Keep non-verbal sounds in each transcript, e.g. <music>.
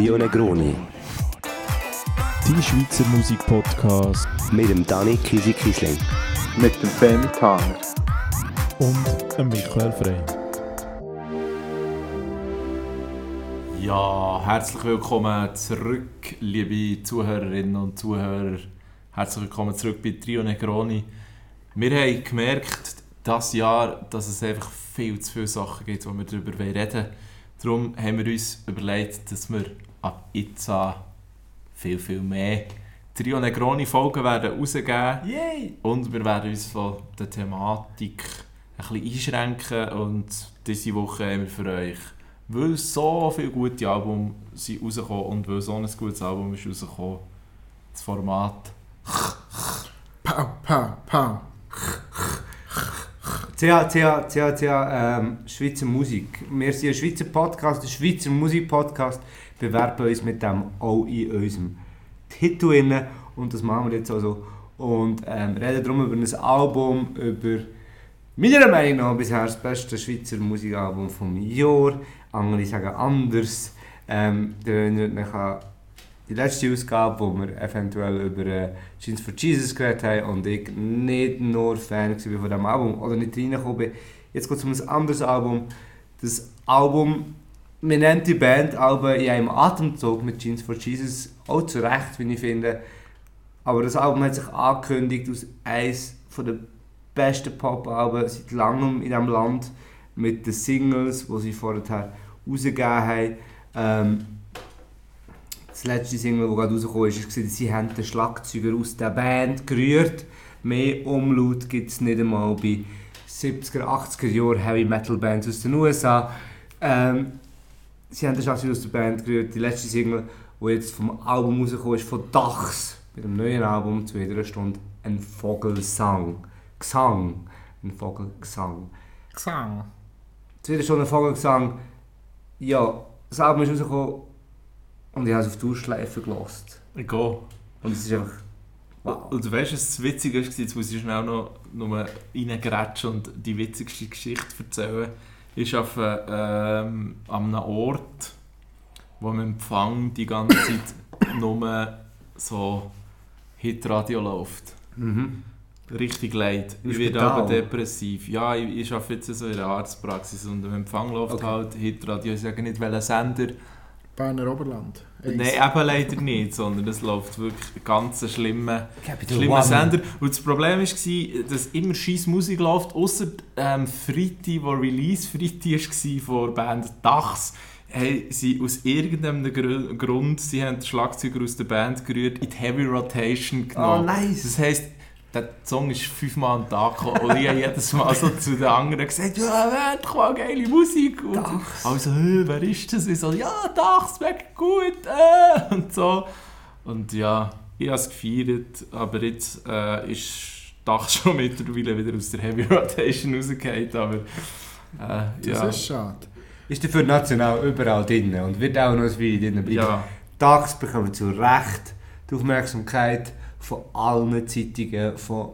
Trio Negroni. Die Schweizer Musikpodcast Mit dem Dani Kisi Kisling. Mit dem Femi Tanger. und dem Michael Frey. Ja, herzlich willkommen zurück, liebe Zuhörerinnen und Zuhörer. Herzlich willkommen zurück bei Trio Negroni. Wir haben gemerkt, dieses Jahr, dass es einfach viel zu viele Sachen gibt, wo wir darüber reden wollen. Darum haben wir uns überlegt, dass wir ab jetzt an viel, viel mehr Trio Negroni Folgen werden rausgeben. Yay! Und wir werden uns von der Thematik ein bisschen einschränken und diese Woche haben wir für euch, weil so viele gute Alben sind rausgekommen und weil so ein gutes Album ist rausgekommen, das Format Pow, pow, pow. CH, CH, CH, CH, ähm, Schweizer Musik. Wir sind ein Schweizer Podcast, ein Schweizer Musikpodcast. Bewerben uns mit dem auch in unserem Titel rein. Und das machen wir jetzt also. Und ähm, reden darum über ein Album, über meiner Meinung nach bisher das beste Schweizer Musikalbum vom Jahr. Andere sagen anders. Ähm, ihr erinnert mich an die letzte Ausgabe, wo wir eventuell über äh, Jeans for Jesus geredet haben und ich nicht nur Fan war von diesem Album oder nicht reingekommen bin. Jetzt geht es um ein anderes Album. Das Album, man nennt die Band Alben in einem Atemzug mit Jeans for Jesus, auch zu Recht, wie ich finde. Aber das Album hat sich angekündigt als eines der besten Pop-Alben seit langem in diesem Land mit den Singles, die sie vorher rausgegeben haben. Ähm, das letzte Single, das gerade rausgekommen ist, war, dass sie haben den Schlagzeuger aus der Band gerührt. Mehr Umlaut gibt es nicht einmal bei 70er, 80er Jahren Heavy Metal Bands aus den USA. Ähm, sie haben den Schlagzeuger aus der Band gerührt. Die letzte Single, die jetzt vom Album rausgekommen ist, von Dachs, mit dem neuen Album, zu jeder Stunde, ein Vogelsang. Gesang. Ein Vogelgesang. Gesang. Zu jeder Stunde ein Vogelgesang. Ja, das Album ist rausgekommen und ich habe es auf Durchschleife gelassen. Ich gehe. Und es ist einfach. Wow. Und du weißt, was das Witzige ist, jetzt muss ich schnell noch, noch reingrätschen und die witzigste Geschichte erzählen. Ist auf ähm, an einem Ort, wo im Empfang die ganze <coughs> Zeit nur so Hitradio läuft. Mhm. Richtig leid. Ich werde aber depressiv. Ja, ich, ich arbeite jetzt so in der Arztpraxis und im Empfang läuft Okay. halt Hitradio. Ich sage nicht, welcher Sender. Berner Oberland. Nein, eben leider nicht, sondern es läuft wirklich ein ganz schlimmer One. Sender. Und das Problem war, dass immer scheiß Musik läuft, außer ähm, Freitag, wo Release Freitag war von der Band Dachs, haben sie aus irgendeinem Gr- Grund, sie haben den Schlagzeuger aus der Band gerührt, in die Heavy Rotation Oh, genommen. nice. Das heisst, der Song ist fünfmal am Tag gekommen und ich habe jedes Mal so zu den anderen gesagt, ja, man, komm, geile Musik. Und also, «Hä, wer ist das? Ich so, ja, Dachs, weg gut. Äh, und so. Und ja, ich habe es gefeiert, aber jetzt äh, ist Dachs <laughs> schon mittlerweile wieder aus der Heavy Rotation rausgefallen, aber äh, Das ja. ist schade. Ist dafür national überall drin und wird auch noch ein Weile drin bleiben. ja. Tags bekommen zu Recht die Aufmerksamkeit von allen Zeitungen, von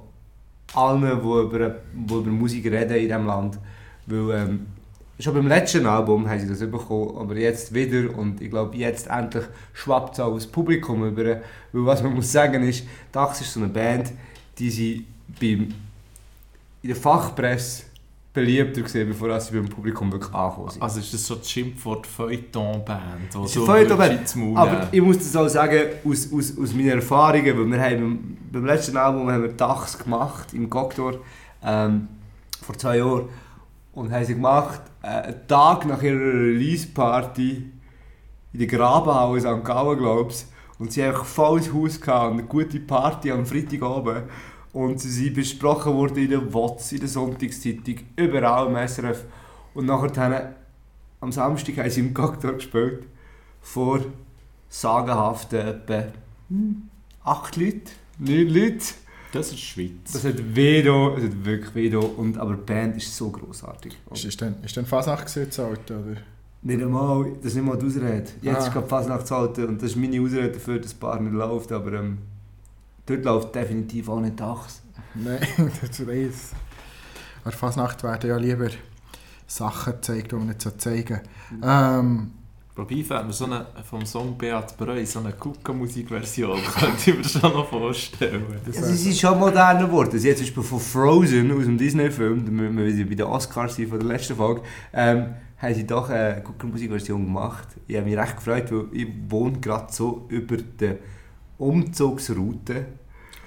allen, die über, die über Musik reden in diesem Land. Weil, ähm, schon beim letzten Album haben sie das bekommen, aber jetzt wieder und ich glaube, jetzt endlich schwappt es auch aufs Publikum über. Weil was man muss sagen ist, Dax ist so eine Band, die sie beim, in der Fachpresse beliebter gesehen, bevor sie beim Publikum wirklich angekommen sind. Also ist das so das Schimpfwort Feuilleton-Band? Ist eine Feuilleton-Band, Aber ich muss das auch sagen, aus, aus, aus meinen Erfahrungen, weil wir haben beim, letzten Album haben wir Dachs gemacht, im Cocktor, ähm, vor zwei Jahren. Und haben sie gemacht, äh, einen Tag nach ihrer Release-Party in der Grabenhalle in St. Gallen, glaube ich. Und sie haben einfach volles Haus gehabt und eine gute Party am Freitagabend. Und sie sind besprochen worden in der WOTS, in der Sonntagszeitung, überall im SRF. Und nachher haben, am Samstag haben sie im Cocktor gespielt vor sagenhaften etwa hm, acht Leuten, neun Leuten. Das ist Schweiz. Das hat weh da, es hat wirklich weh da. Und, aber die Band ist so grossartig. Ist, ist denn, ist denn Fasnacht alt, oder? Nicht einmal, das ist nicht mal die Ausrede. Jetzt Ah. ist gerade Fasnachtsalter und das ist meine Ausrede dafür, dass das Bar nicht läuft. Aber ähm, dort läuft definitiv auch nicht Dachs. Nein, <laughs> das weiß. An der Fasnacht werden ja lieber Sachen gezeigt, die man nicht so zeigen ähm, Wobei fällt mir so eine, vom Song Beat Breu, so eine Kuka-Musikversion, <laughs> könnte ich mir schon noch vorstellen. Das Ja, sie sind schon moderner geworden. Sie hat zum Beispiel von Frozen aus dem Disney-Film, da müssen wir wieder bei den Oscars sein von der letzten Folge, ähm, haben sie doch eine gute Musikversion gemacht. Ich habe mich recht gefreut, weil ich wohne gerade so über der Umzugsroute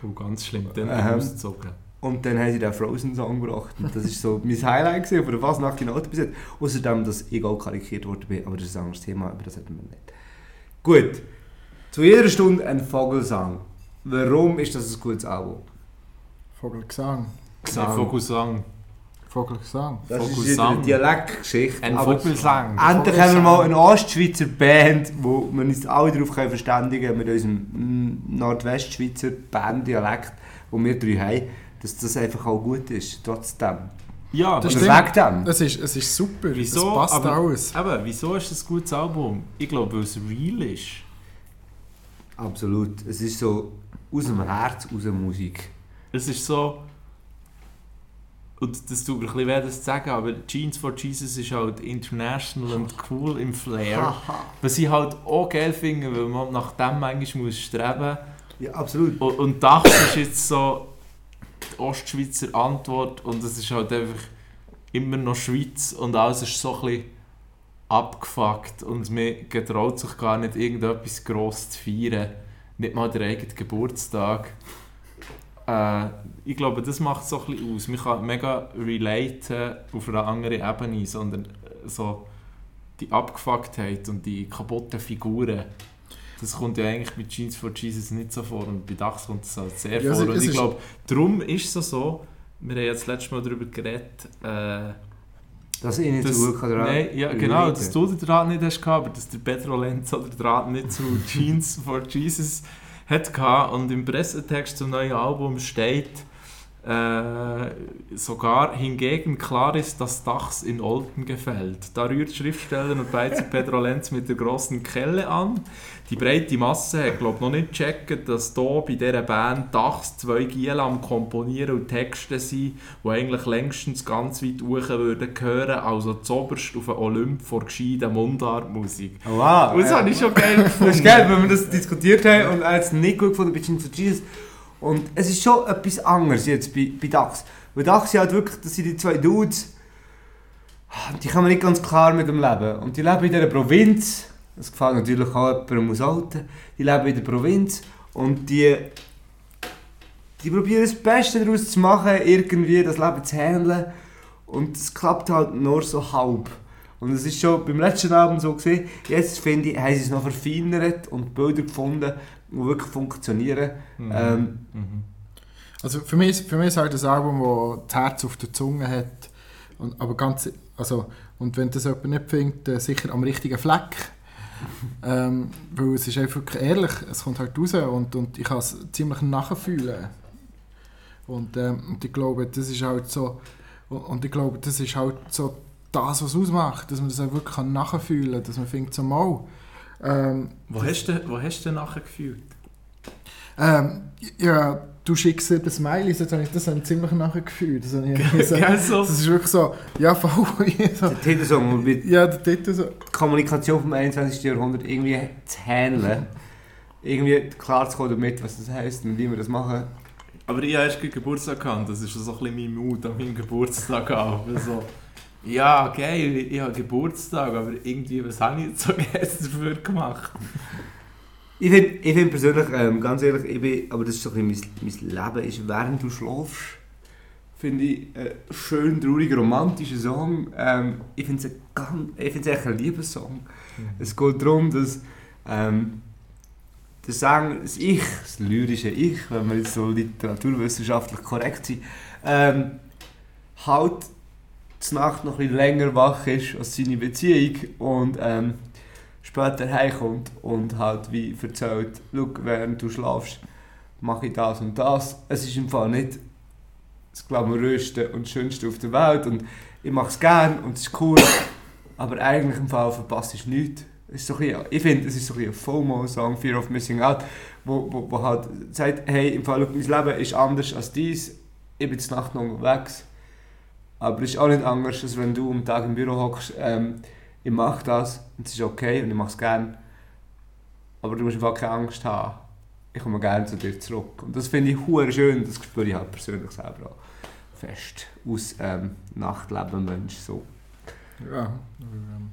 Oh, ganz schlimm, dann Ähm. ausgezogen. und dann haben sie den Frozen-Song gebracht. Und das war so mein Highlight gewesen, von der Fasnacht in Auto bis jetzt. Außerdem, dass ich auch karikiert worden bin, aber das ist ein anderes Thema, über das hätten wir nicht. Gut, zu jeder Stunde ein Vogelsang. Warum ist das ein gutes Album? Vogelgesang. Nein, Vogelsang. Vogelgesang. Das ist Vogelsang. wieder eine Dialektgeschichte. Ein aber Vogelsang. Endlich haben wir mal eine Ostschweizer Band, wo wir uns alle darauf können verständigen können, mit unserem mm, Nordwestschweizer Banddialekt, wo wir drei haben, dass das einfach auch gut ist, trotzdem. Ja, Das stimmt. dem. Es ist, es ist super. Wieso? Es passt aber, alles. Eben, wieso ist es ein gutes Album? Ich glaube, weil es real ist. Absolut. Es ist so aus dem Herz, aus der Musik. Es ist so. Und das tut mir ein bisschen weh, das zu sagen, aber Jeans for Jesus ist halt international und cool im Flair. Was ich halt auch geil finde, weil man nach dem manchmal muss streben Ja, absolut. Und, und das ist jetzt so die Ostschweizer Antwort und es ist halt einfach immer noch Schweiz und alles ist so ein bisschen abgefuckt und man getraut sich gar nicht irgendetwas gross zu feiern. Nicht mal der eigene Geburtstag. Äh, ich glaube, das macht so ein bisschen aus. Man kann mega relaten auf einer anderen Ebene, sondern äh, so die Abgefucktheit und die kaputten Figuren. Das kommt ja eigentlich mit Jeans for Jesus nicht so vor und bei Dachs kommt das halt sehr Ja, es- vor. Und es ich glaube, darum ist es so, wir haben jetzt letztes Mal darüber geredet, äh, Dass ich nicht das, so gut daran nein, ja, genau, dass du den Draht nicht hast gehabt, aber dass der Pedro Lenz oder der Draht nicht zu Jeans for Jesus hat gehabt. Und im Pressetext zum neuen Album steht äh, sogar hingegen klar ist, dass Dachs in Olten gefällt. Da rührt Schriftsteller und Beizer Pedro Lenz mit der grossen Kelle an. Die breite Masse hat glaub, noch nicht gecheckt, dass hier bei dieser Band Dachs zwei Giele am Komponieren und Texten sind, die eigentlich längstens ganz weit hoch würden gehören, also zoberst auf den Olymp vor gescheiten Mundartmusik. Oh, wow. Und das ja. habe ich schon geil Das gefunden. ist geil, wenn wir das diskutiert haben und hat es nicht gut gefunden Jeans for Jesus. Und es ist schon etwas anderes jetzt bei, bei Dax. Weil Dax sind halt wirklich, das sind die zwei Dudes, die kommen nicht ganz klar mit dem Leben. Und die leben in dieser Provinz. Das gefällt natürlich auch jemandem aus Alten. Die leben in der Provinz und die, die probieren das Beste daraus zu machen, irgendwie das Leben zu handeln. Und es klappt halt nur so halb. Und es ist schon beim letzten Abend so gesehen. Jetzt finde ich, haben sie es noch verfeinert und Bilder gefunden, die wirklich funktionieren. Mhm. Ähm, Mhm. Also für mich, für mich ist halt das Album, das das Herz auf der Zunge hat. Und, aber ganz, also, und wenn das jemand nicht findet, dann sicher am richtigen Fleck. Ähm, weil es ist einfach ehrlich, es kommt halt raus und, und ich kann es ziemlich nachfühlen. Und, ähm, und ich glaube, das ist halt so, und, ich glaube, das ist halt so das, was es ausmacht, dass man das auch wirklich kann nachfühlen kann, dass man findet so mal. Ähm, Wo, hast du, wo hast du nachher gefühlt? ähm, ja, du schickst eben Smileys, das habe ich, das habe ich ziemlich nachher gefühlt. Das, habe ich so, Gell, so? das ist wirklich so, ja, voll. <laughs> so, der Titelsong, mit ja, der Titel so. die Kommunikation vom 21. Jahrhundert irgendwie zu handeln. irgendwie klar zu kommen damit, was das heisst und wie wir das machen. Aber ich habe erst Geburtstag gehabt, das ist so ein bisschen mein Mut an meinem Geburtstag <laughs> auch. So, ja, geil, ich habe Geburtstag, aber irgendwie, was habe ich jetzt so <laughs> jetzt dafür gemacht? Ich finde ich find persönlich, ähm, ganz ehrlich, ich bin, aber das ist so ein bisschen mein, mein Leben, ist während du schläfst, finde ich einen schön traurigen, romantischen Song. Ähm, ich finde es ein ganz- ich finde es echt ein Liebessong. Es geht darum, dass ähm, der Sänger, das Ich, das lyrische Ich, wenn wir jetzt so literaturwissenschaftlich korrekt sind, ähm, halt die Nacht noch ein bisschen länger wach ist als seine Beziehung und ähm, später heimkommt und halt wie erzählt, schau, während du schlafst, mache ich das und das. Es ist im Fall nicht das glamouröste und schönste auf der Welt und ich mache es gern und es ist cool, aber eigentlich im Fall verpasst ist nichts. Ist so ein ich finde, es ist so ein, FOMO-Song, Fear of Missing Out, wo, wo, wo halt sagt, hey, im Fall, mein Leben ist anders als dies, ich bin zur Nacht noch unterwegs, aber es ist auch nicht anders, als wenn du am Tag im Büro hockst. Ähm, ich mache das und es ist okay und ich mache es gerne. Aber du musst einfach keine Angst haben. Ich komme gerne zu dir zurück. Und das finde ich hure schön, das spüre ich halt persönlich selber auch fest. Aus ähm, Nachtleben Mensch so. Ja, ähm,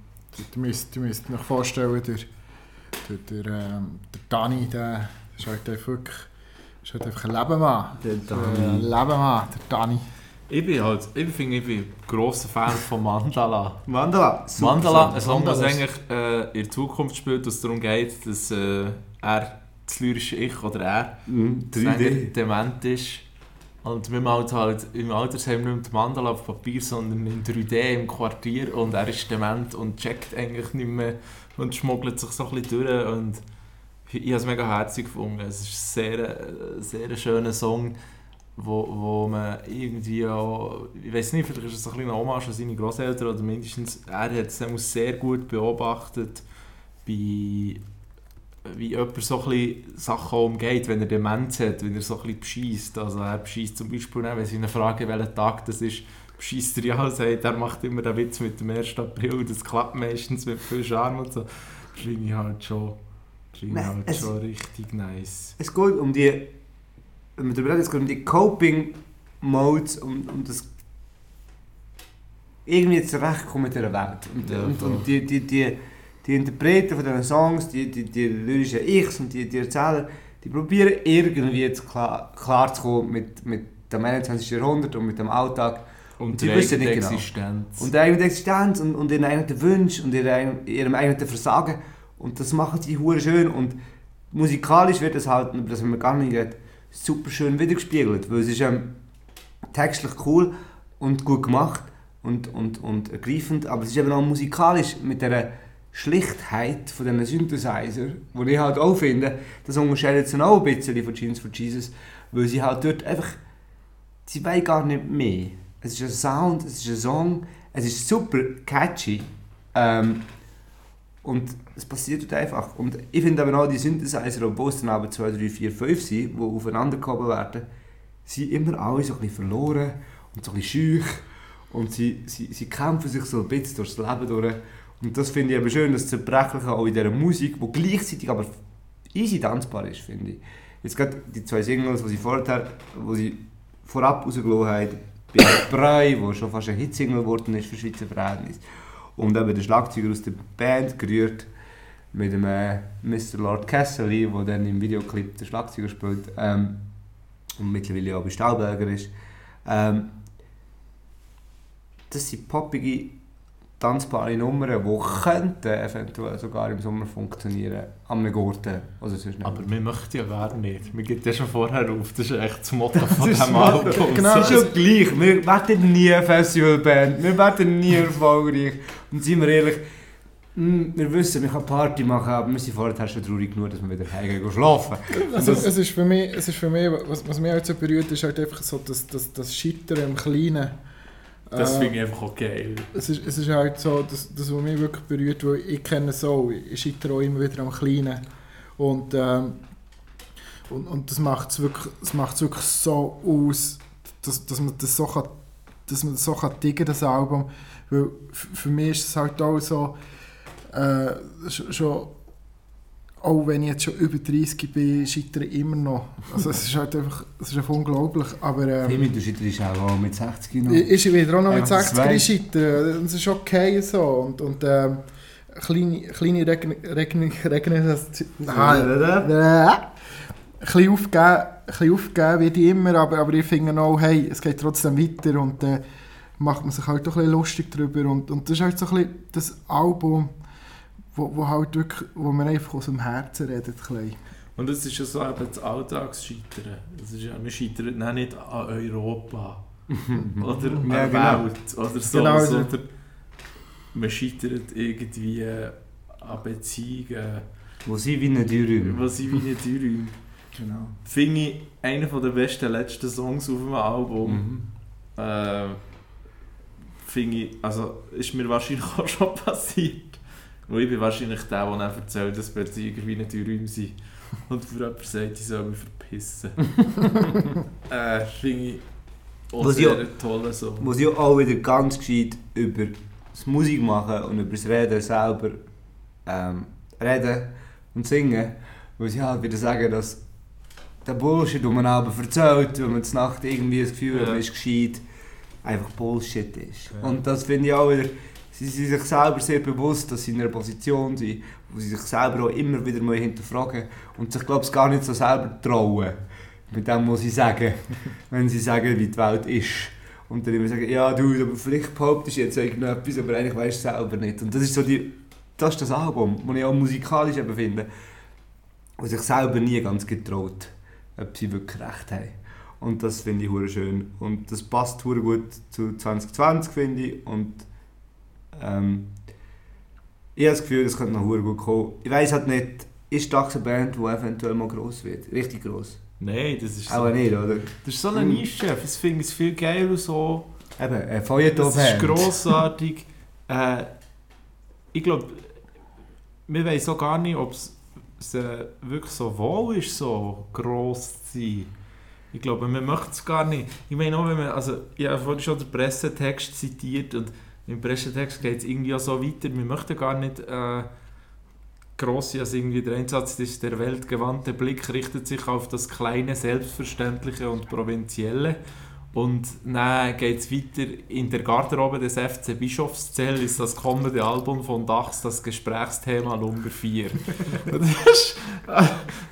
du müsst, du müsst euch vorstellen, der, der, der, ähm, der Dani, der ist halt einfach wirklich ist halt einfach ein Lebemann. Der Ein Lebemann, der Dani. Ich bin halt, ich finde, ich bin ein grosser Fan von Mandala. Mandala. super Mandala, ein Song, das eigentlich äh, in der Zukunft spielt, dass es darum geht, dass äh, er, das lyrische Ich oder er, Sänger 3D. dement ist. Und wir malen halt im Altersheim nicht die Mandala auf Papier, sondern in 3D im Quartier. Und er ist dement und checkt eigentlich nicht mehr und schmuggelt sich so ein bisschen durch. Und ich habe es mega herzig gefunden. Es ist ein sehr, äh, sehr schöner Song, wo, wo man irgendwie auch, ich weiß nicht, vielleicht ist es ein bisschen eine Hommage an seine Großeltern oder mindestens, er hat es sehr gut beobachtet, bei, wie jemand so ein Sachen umgeht, wenn er Demenz hat, wenn er so ein bisschen bescheißt. Also er bescheißt zum Beispiel, nicht, wenn sie ihn fragen, welcher Tag das ist, bescheißt er ja, sagt, er macht immer den Witz mit dem 1. April, das klappt meistens mit viel Charme und so. Das finde ich halt schon, das finde ich halt schon richtig nice. Es geht um die, wenn man darüber redet, es geht um die Coping Modes, um, um das irgendwie zurechtkommen mit dieser Welt. Und, Ja, und, und die, die, die, die Interpreten von diesen Songs, die, die, die lyrischen Ichs und die, die Erzähler, die probieren irgendwie jetzt klar, klar zu kommen mit, mit dem 21. Jahrhundert und mit dem Alltag Und sie die wissen eigene nicht genau. Existenz. und der eigenen Existenz und, und ihren eigenen Wünschen und ihrem, ihrem eigenen Versagen. Und das machen sie hure schön. Und musikalisch wird das halt, das haben wir gar nicht geredet, super schön wiedergespiegelt. Weil es ist ähm, textlich cool und gut gemacht und, und, und ergreifend, aber es ist eben auch musikalisch mit der Schlichtheit von diesen Synthesizer, wo ich halt auch finde, das unterscheidet sich auch ein bisschen von Jeans for Jesus, weil sie halt dort einfach, sie wollen gar nicht mehr. Es ist ein Sound, es ist ein Song, es ist super catchy ähm, und es passiert dort einfach. Und ich finde aber auch die Synthesizer, obwohl es dann aber 2, 3, 4, 5 sind, die aufeinander gehoben werden, sind immer alle so ein bisschen verloren und so ein bisschen schüch und sie, sie, sie kämpfen sich so ein bisschen durchs Leben durch. Und das finde ich aber schön, das Zerbrechliche auch in dieser Musik, die gleichzeitig aber easy tanzbar ist, finde ich. Jetzt gerade die zwei Singles, die sie vorher, wo sie vorab rausgelassen haben, bei <coughs> Brei, wo schon fast ein Hitsingle geworden ist für Schweizer Verhältnisse. Und eben der Schlagzeuger aus der Band gerührt mit dem äh, Mr. Lord Cassidy, der dann im Videoclip den Schlagzeuger spielt ähm, und mittlerweile auch bei Stahlberger ist. Ähm, das sind poppige, tanzbare Nummern, die könnten eventuell sogar im Sommer funktionieren. Am Gurten oder sonst nicht. Aber wir möchten ja gar nicht. Wir gehen das schon vorher auf. Das ist echt das Motto <laughs> von ist diesem das Album. Genau. Es ist schon gleich. Wir werden nie eine Festivalband. Wir werden nie erfolgreich. Und seien wir ehrlich, mm, wir wissen, wir können Party machen, aber wir sind vorher schon traurig genug, dass wir wieder heimgehen gehen schlafen. Also, Das- es, ist für mich, es ist für mich, was, was mich halt so berührt, ist halt einfach so das, das, das Scheitern im Kleinen. Das Äh, finde ich einfach auch geil. es ist, es ist halt so, das, das, was mich wirklich berührt, weil ich kenne es auch, ich scheitere auch immer wieder am Kleinen. Und, ähm, und, und das macht es wirklich, das macht's wirklich so aus, dass, dass man das so kann, dass man das so kann diggen, das Album. Weil für mich ist es halt auch so, äh, sch- schon, auch wenn ich jetzt schon über 30 bin, scheitere ich immer noch. Also es ist halt einfach, es ist einfach unglaublich, aber... Ähm, Timmy, du scheiterst auch mit 60 noch. ist ich wieder auch noch mit Einfach das 60 weiss. scheitern. Das ist okay so. Und, und ähm, kleine, kleine Regn... Regn... Regn... Äh, ein bisschen aufgeben, ein bisschen aufgeben wie die immer, aber, aber ich finde auch, hey, es geht trotzdem weiter und dann macht man sich halt auch ein bisschen lustig drüber. Und, und das ist halt so ein bisschen das Album, wo, wo halt wirklich, wo man einfach aus dem Herzen redet. Ein bisschen. Und es ist ja so eben das Alltagsscheitern. Es ist ja, wir scheitern auch nicht an Europa. <laughs> oder an Ja, der genau. Welt. Oder so. Genau, sondern man scheitert irgendwie an Beziehungen, Wo sie wie eine Dürüm. was ich wie nicht einräume. Genau. Finde ich einer der besten letzten Songs auf dem Album. Mhm. Äh, finde ich, also ist mir wahrscheinlich <laughs> auch schon passiert. Weil ich bin wahrscheinlich der, der dann erzählt, dass Beziehungen wie nicht in Räumen sind. <laughs> Und für jemanden sagt, ich soll mich verpissen. <laughs> äh, finde ich auch Was sehr ja- ein toller Song. Wo sie auch wieder ganz gescheit über das Musik machen und über das Reden selber ähm, reden und singen, weil sie halt wieder sagen, dass der Bullshit, den man aber erzählt, wenn man zur Nacht irgendwie das Gefühl hat, Ja. man ist gescheit, einfach Bullshit ist. Ja. Und das finde ich auch wieder, sie sind sich selber sehr bewusst, dass sie in einer Position sind, wo sie sich selber auch immer wieder mal hinterfragen und sich, glaube ich, gar nicht so selber trauen. Mit dem, was sie sagen, <laughs> wenn sie sagen, wie die Welt ist. Und dann immer sagen, ja du, aber vielleicht behauptest du jetzt irgendetwas, aber eigentlich weißt du es selber nicht. Und das ist so die, das ist das Album, das ich auch musikalisch eben finde, wo sich selber nie ganz getraut, ob sie wirklich recht haben. Und das finde ich schön. Und das passt gut zu 2020, finde ich. Und ähm, ich habe das Gefühl, das könnte noch gut kommen. Ich weiß halt nicht, ist das eine Band, die eventuell mal gross wird? Richtig gross? Nein, das ist so, Aber nicht, oder? das ist so eine Mm. Nische. Ich finde es viel geiler so. Eben, ein Das ist grossartig. <laughs> äh, ich glaube, wir wissen auch gar nicht, ob es äh, wirklich so wohl ist, so gross zu sein. Ich glaube, man möchte es gar nicht. Ich meine auch, wenn man, also, ich habe vorhin schon den Pressetext zitiert und im Pressetext geht es irgendwie auch so weiter, wir möchten gar nicht äh, gross sein, als irgendwie der Einsatz ist, der weltgewandte Blick richtet sich auf das kleine, selbstverständliche und provinzielle. Und dann geht es weiter. In der Garderobe des FC Bischofszell ist das kommende Album von Dachs das Gesprächsthema Nummer 4. <laughs> Und das ist, äh,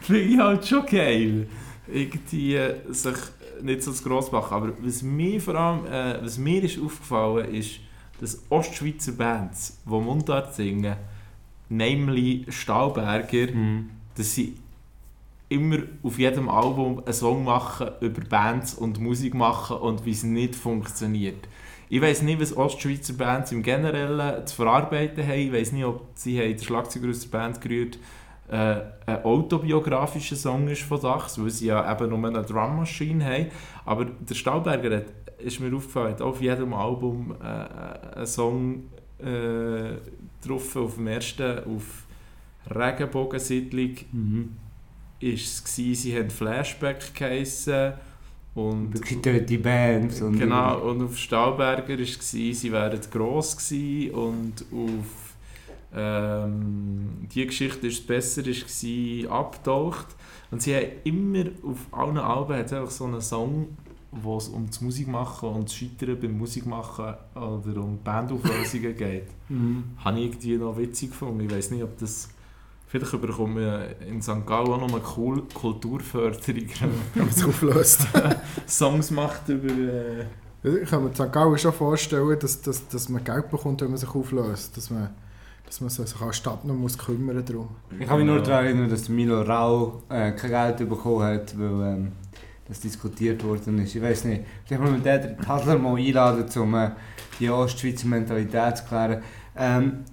finde ich halt schon geil. Irgendwie äh, sich nicht so gross machen. Aber was mir vor allem äh, was mir ist aufgefallen ist, dass Ostschweizer Bands, die Mundart singen, namely Stahlberger, Mhm. dass sie immer auf jedem Album einen Song machen über Bands und Musik machen und wie es nicht funktioniert. Ich weiß nicht, was Ostschweizer Bands im Generellen zu verarbeiten haben. Ich weiß nicht, ob sie haben den Schlagzeuger aus der Band gerührt äh, ein autobiografischer Song ist von Dachs, weil sie ja eben nur eine Drum Machine haben. Aber der Stahlberger hat, ist mir aufgefallen, auf jedem Album äh, einen Song äh, drauf, auf dem ersten, auf Regenbogensiedlung Mhm. ist es gewesen, sie haben Flashback geheissen und die Bands. Und genau und auf Stahlberger ist es gewesen, sie wären gross gewesen und auf ähm, die Geschichte ist besser ist gewesen, abgetaucht und sie haben immer auf allen Alben hat einfach so einen Song wo es um das Musikmachen und das Scheitern beim Musikmachen oder um Bandauflösungen <laughs> geht. Mhm. Habe ich irgendwie noch witzig gefunden. Ich weiß nicht, ob das. Vielleicht bekommen wir in St. Gallen auch noch eine Kul Kulturförderung, <laughs> wenn man sich auflöst. <laughs> Songs macht über. Äh, Ich kann mir in St. Gallen schon vorstellen, dass, dass, dass man Geld bekommt, wenn man sich auflöst. Dass man, dass man sich als Stadt noch muss kümmern darum. Ich kann mich nur daran erinnern, dass der Milo Rau äh, kein Geld bekommen hat, weil ähm, das diskutiert worden ist. Ich weiß nicht. Vielleicht mal mit der Tadler mal einladen, um äh, die Ostschweizer Mentalität zu klären. Ähm,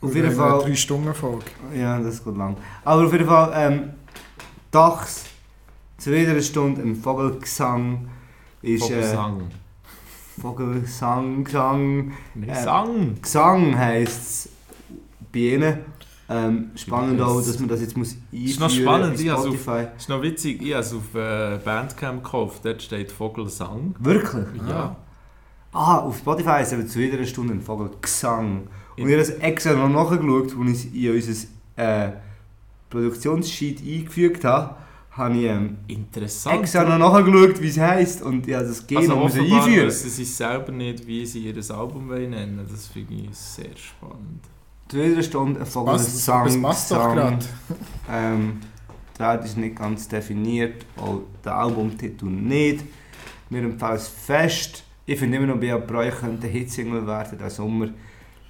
auf jeden Wir haben eine Fall. drei Stunden Folge. Ja, das geht lang. Aber auf jeden Fall, ähm, Dachs, zu jeder Stunde ein Vogelgesang ist. Äh, Vogelsang. Vogelsang, Gesang. Nein, äh, Sang! Gesang heisst es bei ihnen. Ähm, spannend auch, dass man das jetzt muss einführen Ist noch spannend, ich auf- ist noch witzig, ich habe es auf äh, Bandcamp gekauft, dort steht Vogelsang. Wirklich? Ja. Ah, auf Spotify ist eben zu jeder Stunde ein Vogelgesang. Und ich habe das extra noch nachgeschaut, als ich es in unser äh, Produktionssheet eingefügt habe, habe ich ähm, Interessant. extra noch nachgeschaut, wie es heisst und habe das gegeben also offenbar einführen. wissen sie selber nicht, wie sie ihr Album nennen Das finde ich sehr spannend. Zu jeder Stunde ein Was, Vogelgesang. das passt doch gerade. <laughs> Ähm, der Wert ist nicht ganz definiert, auch der Albumtitel nicht. Wir empfehlen es fest. Ich finde immer noch, Bea Breu könnte ein Hitsingle werden diesen Sommer.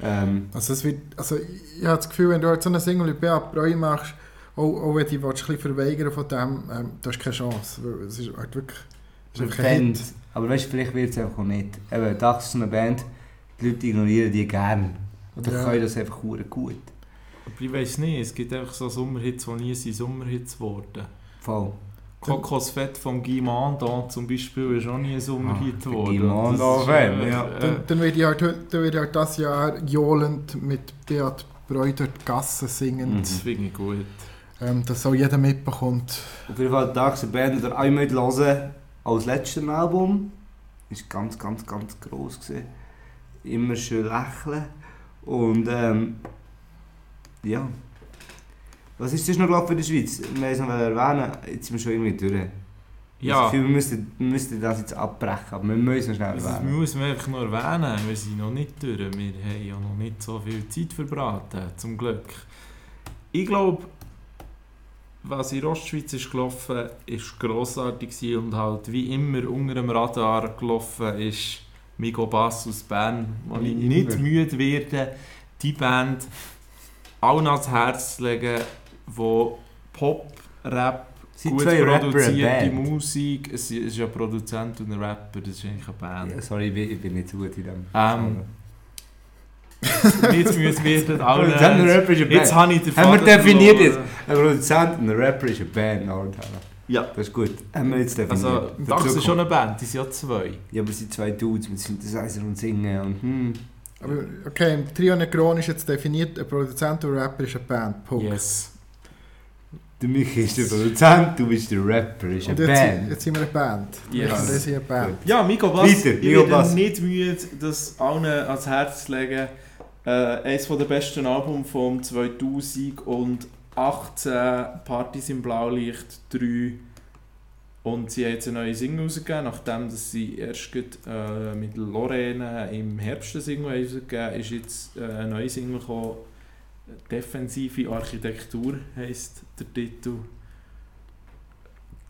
Ähm, Also, es wird, also ich habe das Gefühl, wenn du halt so eine Single wie Beat Breu machst, auch, auch wenn du dich ein bisschen verweigern von dem, ähm, du hast keine Chance. Es ist halt wirklich es ist Band. Hit. Aber weißt du, vielleicht wird es einfach auch nicht. Eben, das ist so eine Band, die Leute ignorieren die gerne. Oder Ja. können das einfach gut. Aber ich weiß nicht, es gibt einfach so Sommerhits, die nie sind Sommerhits geworden. Voll. Kokosfett vom Guy Mandon zum Beispiel ist auch nie ein Sommerhit Ah, der geworden. Guy ist, Fan, äh, ja. äh, Dann, dann werde ich halt, dann werde ich halt das Jahr johlend mit Beat die Gassen singend, Das finde ich gut. ähm, dass auch jeder mitbekommt. Auf jeden Fall, da ist eine Band, die ihr auch hören als letztes Album. Ist ganz, ganz, ganz gross gewesen. immer schön lächeln. Und ähm, ja. Was ist das noch gelaufen in der Schweiz? Wir haben es noch erwähnen, jetzt sind wir schon irgendwie durch. Ja, das Gefühl, wir müssten, wir müssten das jetzt abbrechen, aber wir müssen es noch schnell das erwähnen. muss man einfach noch erwähnen. Wir sind noch nicht durch. Wir haben ja noch nicht so viel Zeit verbraten, zum Glück. Ich glaube, was in Ostschweiz ist gelaufen ist, grossartig gewesen und halt wie immer unter dem Radar gelaufen ist Migo Bass aus Bern, wo ich nicht müde werde, die Band allen ans Herz zu legen, wo Pop, Rap, sind gut produzierte. Musik, es ist ja Produzent und ein Rapper, das ist eigentlich eine Band. Ja, sorry, ich bin, ich bin nicht so gut in dem. Ähm, <laughs> nicht müde werden, <laughs> allen Produzent und ein Rapper ist eine Jetzt Band. habe ich den Haben wir definiert verloren. Ein Produzent und ein Rapper ist eine Band, Nordhella. Ja. Das ist gut. Haben wir jetzt definiert. Also, Dax ist schon eine Band, die sind ja zwei. Ja, aber es sind zwei Dudes mit Synthesizer und Singen und hm. Aber okay, im Trio Negron ist jetzt definiert, ein Produzent und ein Rapper ist eine Band. Punkt. Yes. Der Michi ist der Produzent, du bist der Rapper, ist eine Und jetzt, Band. jetzt sind wir eine Band. Yes. Wir sind eine Band. Ja, Miko Bass, Weiter, ich Miko Bass. nicht müde, das allen ans Herz zu legen. Äh, eines der besten Alben von 2018, Partys im Blaulicht 3. Und sie haben jetzt eine neue Single rausgegeben, nachdem dass sie erst gerade, äh, mit Lorraine im Herbst eine Single haben rausgegeben ist jetzt äh, eine neue Single gekommen. Defensive Architektur heisst der Titel.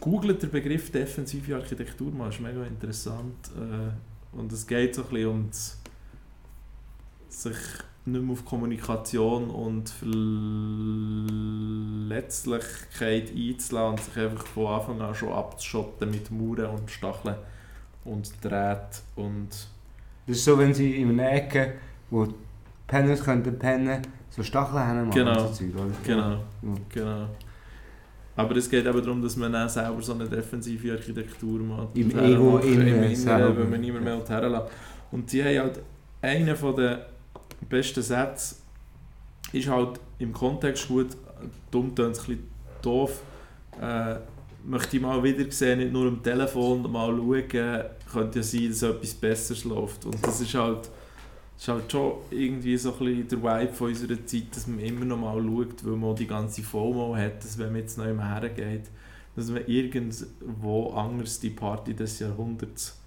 Googlet den Begriff defensive Architektur mal, ist mega interessant. Äh, und es geht so ein bisschen um sich nicht mehr auf Kommunikation und Verletzlichkeit einzulassen und sich einfach von Anfang an schon abzuschotten mit Mauern und Stacheln und Drähten und Das ist so, wenn sie in einer Ecke, wo die Penners könnten pennen, so Stacheln haben Genau. so Zeug, oder? genau, Ja. genau. Aber es geht eben darum, dass man dann selber so eine defensive Architektur macht. Im Ego im Inneren, weil man niemand mehr herlässt. Und die haben halt einen von der besten Sätze ist halt im Kontext gut, dumm tönt es ein bisschen doof, äh, möchte ich mal wieder sehen, nicht nur am Telefon mal schauen, könnte ja sein, dass etwas Besseres läuft. Und das ist halt, das ist halt schon irgendwie so ein bisschen der Vibe von unserer Zeit, dass man immer noch mal schaut, weil man die ganze FOMO hat, dass wenn man jetzt noch immer hergeht, dass man irgendwo anders die Party des Jahrhunderts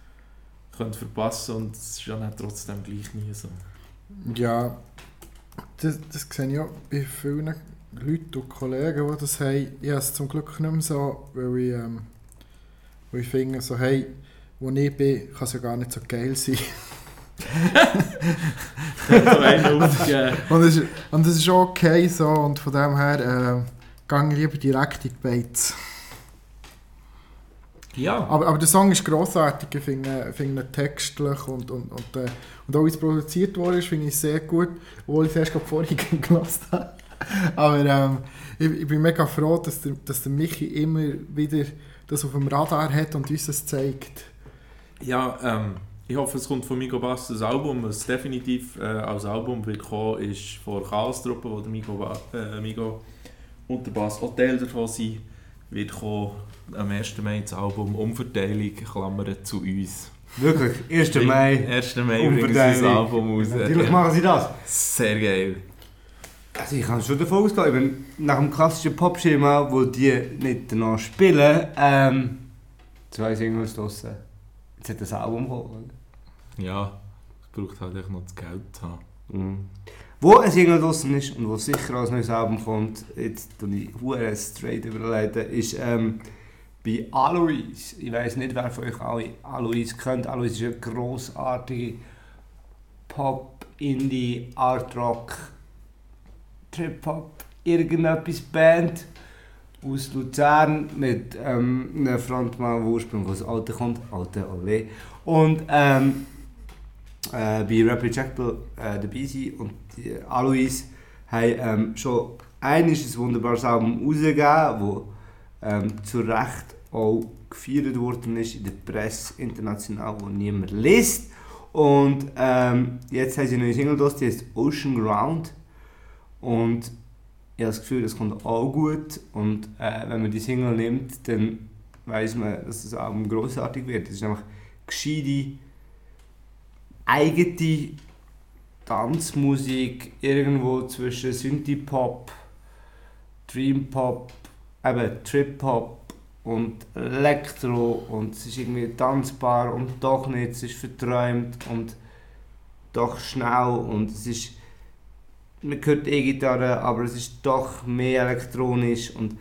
könnte verpassen und es ist dann trotzdem gleich nie so. Ja, das, das sehe ich auch bei vielen Leuten und Kollegen, die das haben. Ich habe es zum Glück nicht mehr so, weil ich, ähm, weil ich finde, so, hey, wo ich bin, kann es ja gar nicht so geil sein. <laughs> Und es, ist- und es ist okay so und von dem her äh, gehe ich lieber direkt in die Beiz. Ja, Aber, aber der Song ist grossartig, ich finde, finde textlich und, und, und, äh, und auch wie es produziert worden ist, finde ich sehr gut, obwohl ich es erst gerade vorhin <laughs> gelassen habe. Aber ähm, ich, ich bin mega froh, dass der, dass der Michi immer wieder das auf dem Radar hat und uns das zeigt. ja ähm, ich hoffe, es kommt von Migo Bass das Album, was definitiv äh, als Album wird kommen, ist von Chaos-Truppe, wo der Migo, Ba- äh, Migo und der Bass Hotel davon sind, wird kommen am 1. Mai das Album Umverteilung, Klammern zu uns. Wirklich, 1. Mai. 1. Mai bringen sie das Album raus. Natürlich machen sie das. Sehr geil. Also ich kann schon davon ausgehen, ich bin nach dem klassischen Pop-Schema, wo die nicht danach spielen, ähm, zwei Singles draussen. Jetzt hat das Album gekommen. Ja, es braucht halt echt noch das Geld zu haben. Mhm. Wo ein Single draussen ist und wo sicher als neues Album kommt, jetzt tue ich hure straight überleiten, ist ähm, bei Alois. Ich weiß nicht, wer von euch alle Alois kennt. Alois ist eine grossartige Pop, Indie, Art Rock, Trip-Hop, irgendetwas Band aus Luzern mit ähm, einem Frontmann, der ursprünglich aus Alten kommt, Alte Allee. Und ähm, äh, bei Rap Rejectable äh, dabei sein und die Alois haben ähm, schon ein wunderbares Album rausgegeben, wo ähm, zu Recht auch gefeiert worden ist in der Presse international, wo niemand liest. Und ähm, jetzt haben sie eine neue Single draus, die heißt Ocean Ground. Und ich habe das Gefühl, das kommt auch gut. Und äh, wenn man die Single nimmt, dann weiß man, dass das Album großartig wird. Es ist einfach gescheite, eigene Tanzmusik irgendwo zwischen Synthie-Pop, Dream-Pop, eben Trip-Hop und Elektro und es ist irgendwie tanzbar und doch nicht, es ist verträumt und doch schnell und es ist man hört E-Gitarre, aber es ist doch mehr elektronisch und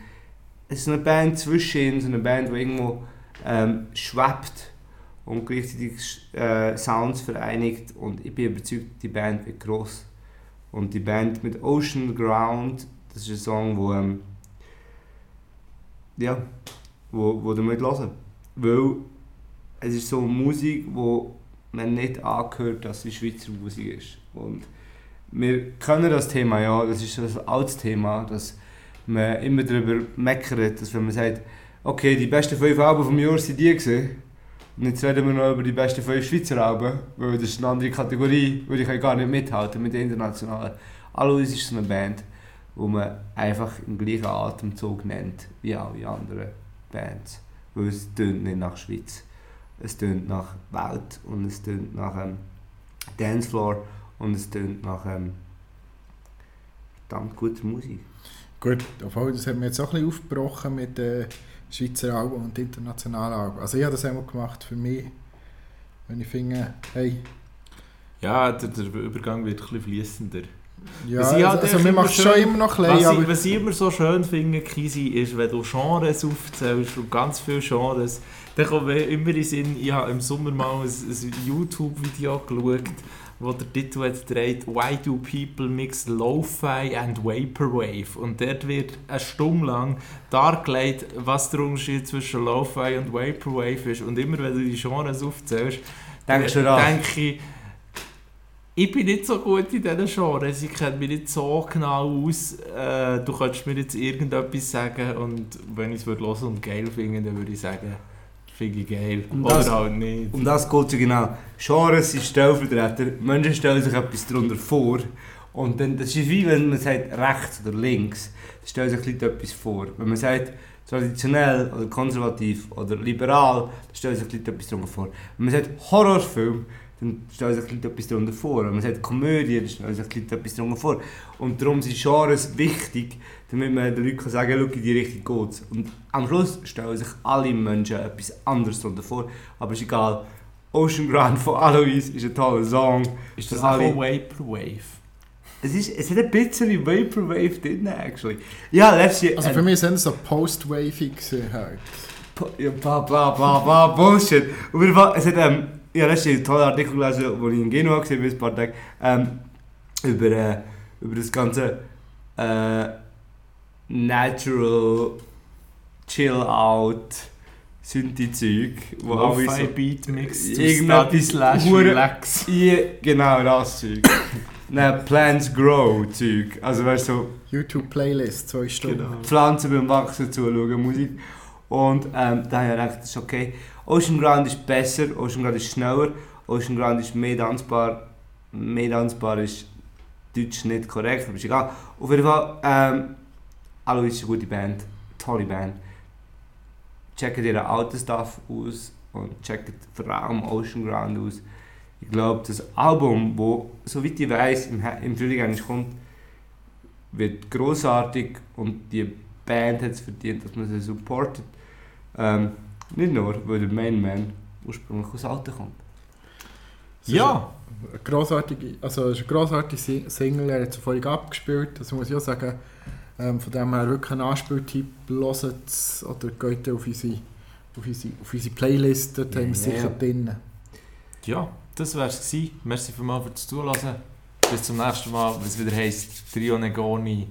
es ist eine Band zwischen so eine Band, die irgendwo ähm, schwebt und gleichzeitig äh, Sounds vereinigt und ich bin überzeugt, die Band wird groß und die Band mit Ocean Ground, das ist ein Song, wo ähm, ja, wo, wo du mit hören, weil es ist so Musik, wo man nicht angehört, dass es Schweizer Musik ist. Und wir kennen das Thema, ja, das ist ein altes Thema, dass man immer darüber meckert, dass wenn man sagt, okay, die besten fünf Alben vom Jahr sind die gewesen, und jetzt reden wir noch über die besten fünf Schweizer Alben, weil das ist eine andere Kategorie, weil ich gar nicht mithalten mit den internationalen. Alois ist so eine Band, wo man einfach im gleichen Atemzug nennt wie alle anderen Bands, weil es tönt nicht nach Schweiz, es tönt nach Welt und es tönt nach ähm, Dancefloor und es tönt nach ähm, verdammt guter Musik. Gut, obwohl, das haben wir jetzt auch ein bisschen aufgebrochen mit den Schweizer Alben und internationalen Alben. Also ich habe das einmal gemacht für mich, wenn ich finde, hey, Ja, der, der Übergang wird ein bisschen fließender. ja, Was ich halt also machen schön- schon immer noch ein Was ich, was ich immer so schön finde, Kisi, ist, wenn du Genres aufzählst und ganz viele Genres, dann kommt mir immer in den Sinn, ich habe im Sommer mal ein, ein YouTube-Video geschaut, wo der Titel hat dreht «Why do people mix Lo-Fi and Vaporwave?» Und dort wird eine Stunde lang dargelegt, was der Unterschied zwischen Lo-Fi und Vaporwave ist. Und immer wenn du die Genres aufzählst, Denkst du äh, daran? denke ich, ich bin nicht so gut in diesen Genres, ich kenne mich nicht so genau aus. Äh, du könntest mir jetzt irgendetwas sagen und wenn ich es hören und geil finde, dann würde ich sagen, finde ich geil. Und Oder das- halt nicht. Um das geht es ja genau. Genres sind Stellvertreter. Menschen stellen sich etwas darunter vor. Und dann, das ist wie wenn man sagt rechts oder links. Sie stellen sich Leute etwas vor. Wenn man sagt traditionell oder konservativ oder liberal, dann stellen sich Leute etwas darunter vor. Wenn man sagt Horrorfilm, dann stellen sich Leute etwas darunter vor. Wenn man sagt Komödie, dann stellen sich Leute etwas darunter vor. Und darum sind Genres wichtig, damit man den Leuten sagen kann, in die Richtung geht Und am Schluss stellen sich alle Menschen etwas anderes darunter vor. Aber ist egal. Ocean Ground von Alois ist ein toller Song. ist das auch alle- Vaporwave? Es, ist, es hat ein bisschen Vaporwave drin, actually. Ja, letztes also für mich sind es so post-wavy gewesen halt. Ja, bla bla bla bla, Bullshit. Auf jeden Fall, es hat, ähm, ja, letztes Jahr einen tollen Artikel gelesen, den ich in Genua gesehen habe, ein paar Tage, ähm, über, äh, über das ganze äh, Natural Chill-Out Synthi-Zeug, wo Lo-Fi so... Beat Mix Irgendetwas Study slash Relax. Ja, genau das Zeug. Nein, Plants Grow Zeug. Also weißt du, so YouTube-Playlist, zwei Stunden. Genau. Pflanzen beim Wachsen zuschauen, Musik. Und ähm, da habe ich gedacht, das ist okay. Ocean Ground ist besser, Ocean Ground ist schneller, Ocean Ground ist mehr tanzbar. Mehr tanzbar ist Deutsch nicht korrekt, aber ist egal. Auf jeden Fall, ähm, Alois ist eine gute Band, tolle Band. Checkt ihren alten Stuff aus und checkt vor allem Ocean Ground aus. Ich glaube, das Album, wo, soweit ich weiß, im, im Frühling eigentlich kommt, wird großartig und die Band hat es verdient, dass man sie supportet. Ähm, nicht nur, weil der Main Man ursprünglich aus Alten kommt. Ja, Eine grossartige, also es ist eine grossartige Si- Single, er hat es vorhin abgespielt, das muss ich auch sagen. Ähm, von dem her wirklich ein Anspieltipp, hört es oder geht auf unsere, auf unsere, auf unsere Playlist, dort haben wir es sicher drin. ja, das wär's gewesen. Merci vielmals fürs Zuhören. Bis zum nächsten Mal, wenn es wieder heisst Trio Negoni.